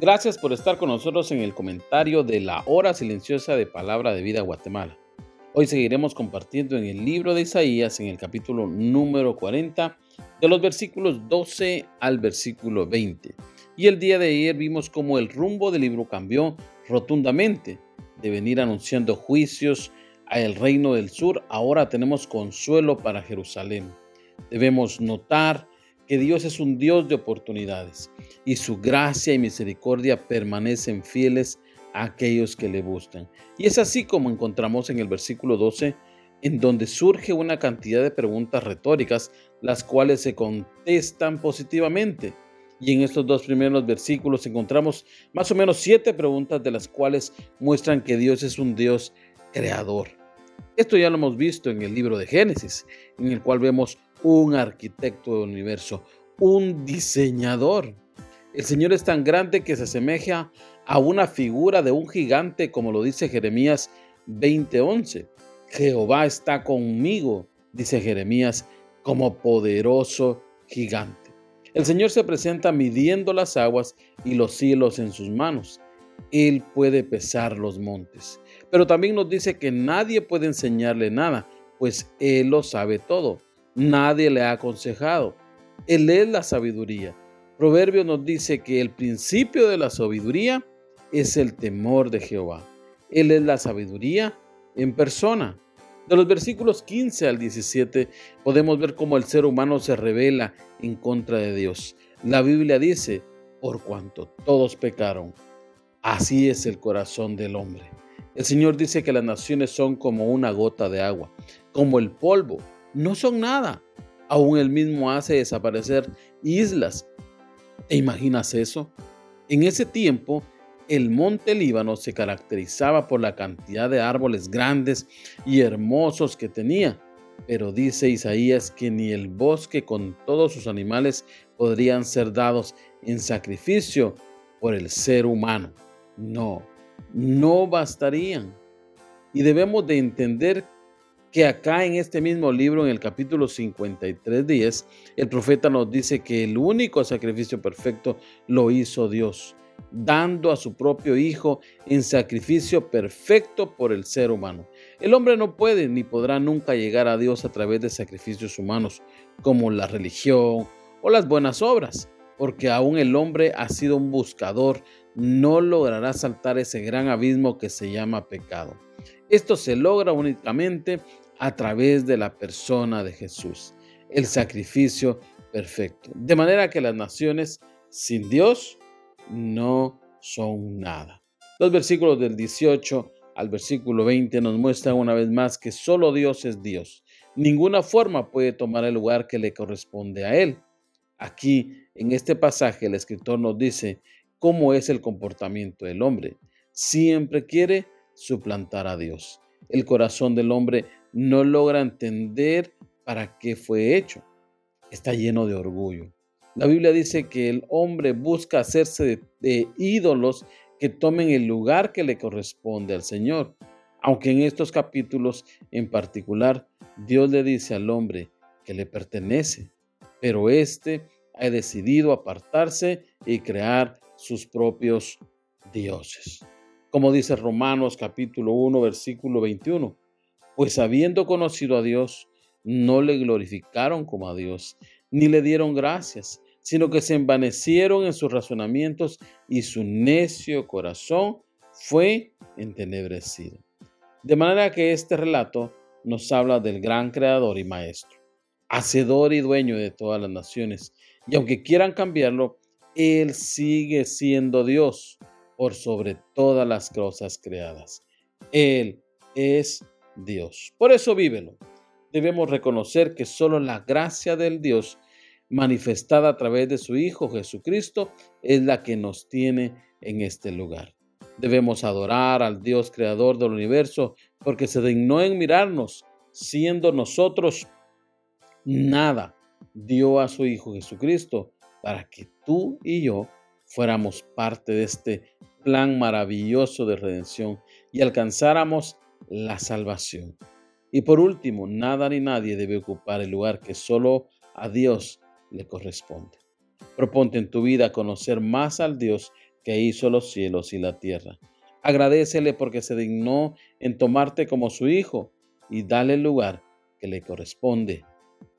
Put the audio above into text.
Gracias por estar con nosotros en el comentario de la hora silenciosa de Palabra de Vida Guatemala. Hoy seguiremos compartiendo en el libro de Isaías, en el capítulo número 40, de los versículos 12 al versículo 20. Y el día de ayer vimos cómo el rumbo del libro cambió rotundamente. De venir anunciando juicios al reino del sur, ahora tenemos consuelo para Jerusalén. Debemos notar que Dios es un Dios de oportunidades y su gracia y misericordia permanecen fieles a aquellos que le buscan. Y es así como encontramos en el versículo 12, en donde surge una cantidad de preguntas retóricas, las cuales se contestan positivamente. Y en estos dos primeros versículos encontramos más o menos siete preguntas de las cuales muestran que Dios es un Dios creador. Esto ya lo hemos visto en el libro de Génesis, en el cual vemos un arquitecto del universo, un diseñador. El Señor es tan grande que se asemeja a una figura de un gigante, como lo dice Jeremías 20:11. Jehová está conmigo, dice Jeremías, como poderoso gigante. El Señor se presenta midiendo las aguas y los cielos en sus manos. Él puede pesar los montes. Pero también nos dice que nadie puede enseñarle nada, pues Él lo sabe todo. Nadie le ha aconsejado. Él es la sabiduría. Proverbio nos dice que el principio de la sabiduría es el temor de Jehová. Él es la sabiduría en persona. De los versículos 15 al 17 podemos ver cómo el ser humano se revela en contra de Dios. La Biblia dice, por cuanto todos pecaron, así es el corazón del hombre. El Señor dice que las naciones son como una gota de agua, como el polvo no son nada. Aún él mismo hace desaparecer islas. ¿Te imaginas eso? En ese tiempo, el monte Líbano se caracterizaba por la cantidad de árboles grandes y hermosos que tenía. Pero dice Isaías que ni el bosque con todos sus animales podrían ser dados en sacrificio por el ser humano. No, no bastarían. Y debemos de entender que acá en este mismo libro, en el capítulo 53, 10, el profeta nos dice que el único sacrificio perfecto lo hizo Dios, dando a su propio Hijo en sacrificio perfecto por el ser humano. El hombre no puede ni podrá nunca llegar a Dios a través de sacrificios humanos como la religión o las buenas obras, porque aún el hombre ha sido un buscador, no logrará saltar ese gran abismo que se llama pecado. Esto se logra únicamente a través de la persona de Jesús, el sacrificio perfecto. De manera que las naciones sin Dios no son nada. Los versículos del 18 al versículo 20 nos muestran una vez más que solo Dios es Dios. Ninguna forma puede tomar el lugar que le corresponde a Él. Aquí, en este pasaje, el escritor nos dice cómo es el comportamiento del hombre. Siempre quiere suplantar a Dios. El corazón del hombre no logra entender para qué fue hecho. Está lleno de orgullo. La Biblia dice que el hombre busca hacerse de, ídolos que tomen el lugar que le corresponde al Señor. Aunque en estos capítulos en particular Dios le dice al hombre que le pertenece, pero éste ha decidido apartarse y crear sus propios dioses como dice Romanos capítulo 1, versículo 21. Pues habiendo conocido a Dios, no le glorificaron como a Dios, ni le dieron gracias, sino que se envanecieron en sus razonamientos y su necio corazón fue entenebrecido. De manera que este relato nos habla del gran creador y maestro, hacedor y dueño de todas las naciones. Y aunque quieran cambiarlo, Él sigue siendo Dios por sobre todas las cosas creadas. Él es Dios. Por eso vívelo. Debemos reconocer que solo la gracia del Dios manifestada a través de su Hijo Jesucristo, es la que nos tiene en este lugar. Debemos adorar al Dios creador del universo porque se dignó en mirarnos, siendo nosotros nada. Dio a su Hijo Jesucristo para que tú y yo fuéramos parte de este plan maravilloso de redención y alcanzáramos la salvación. Y por último, nada ni nadie debe ocupar el lugar que solo a Dios le corresponde. Proponte en tu vida conocer más al Dios que hizo los cielos y la tierra. Agradecele porque se dignó en tomarte como su hijo y dale el lugar que le corresponde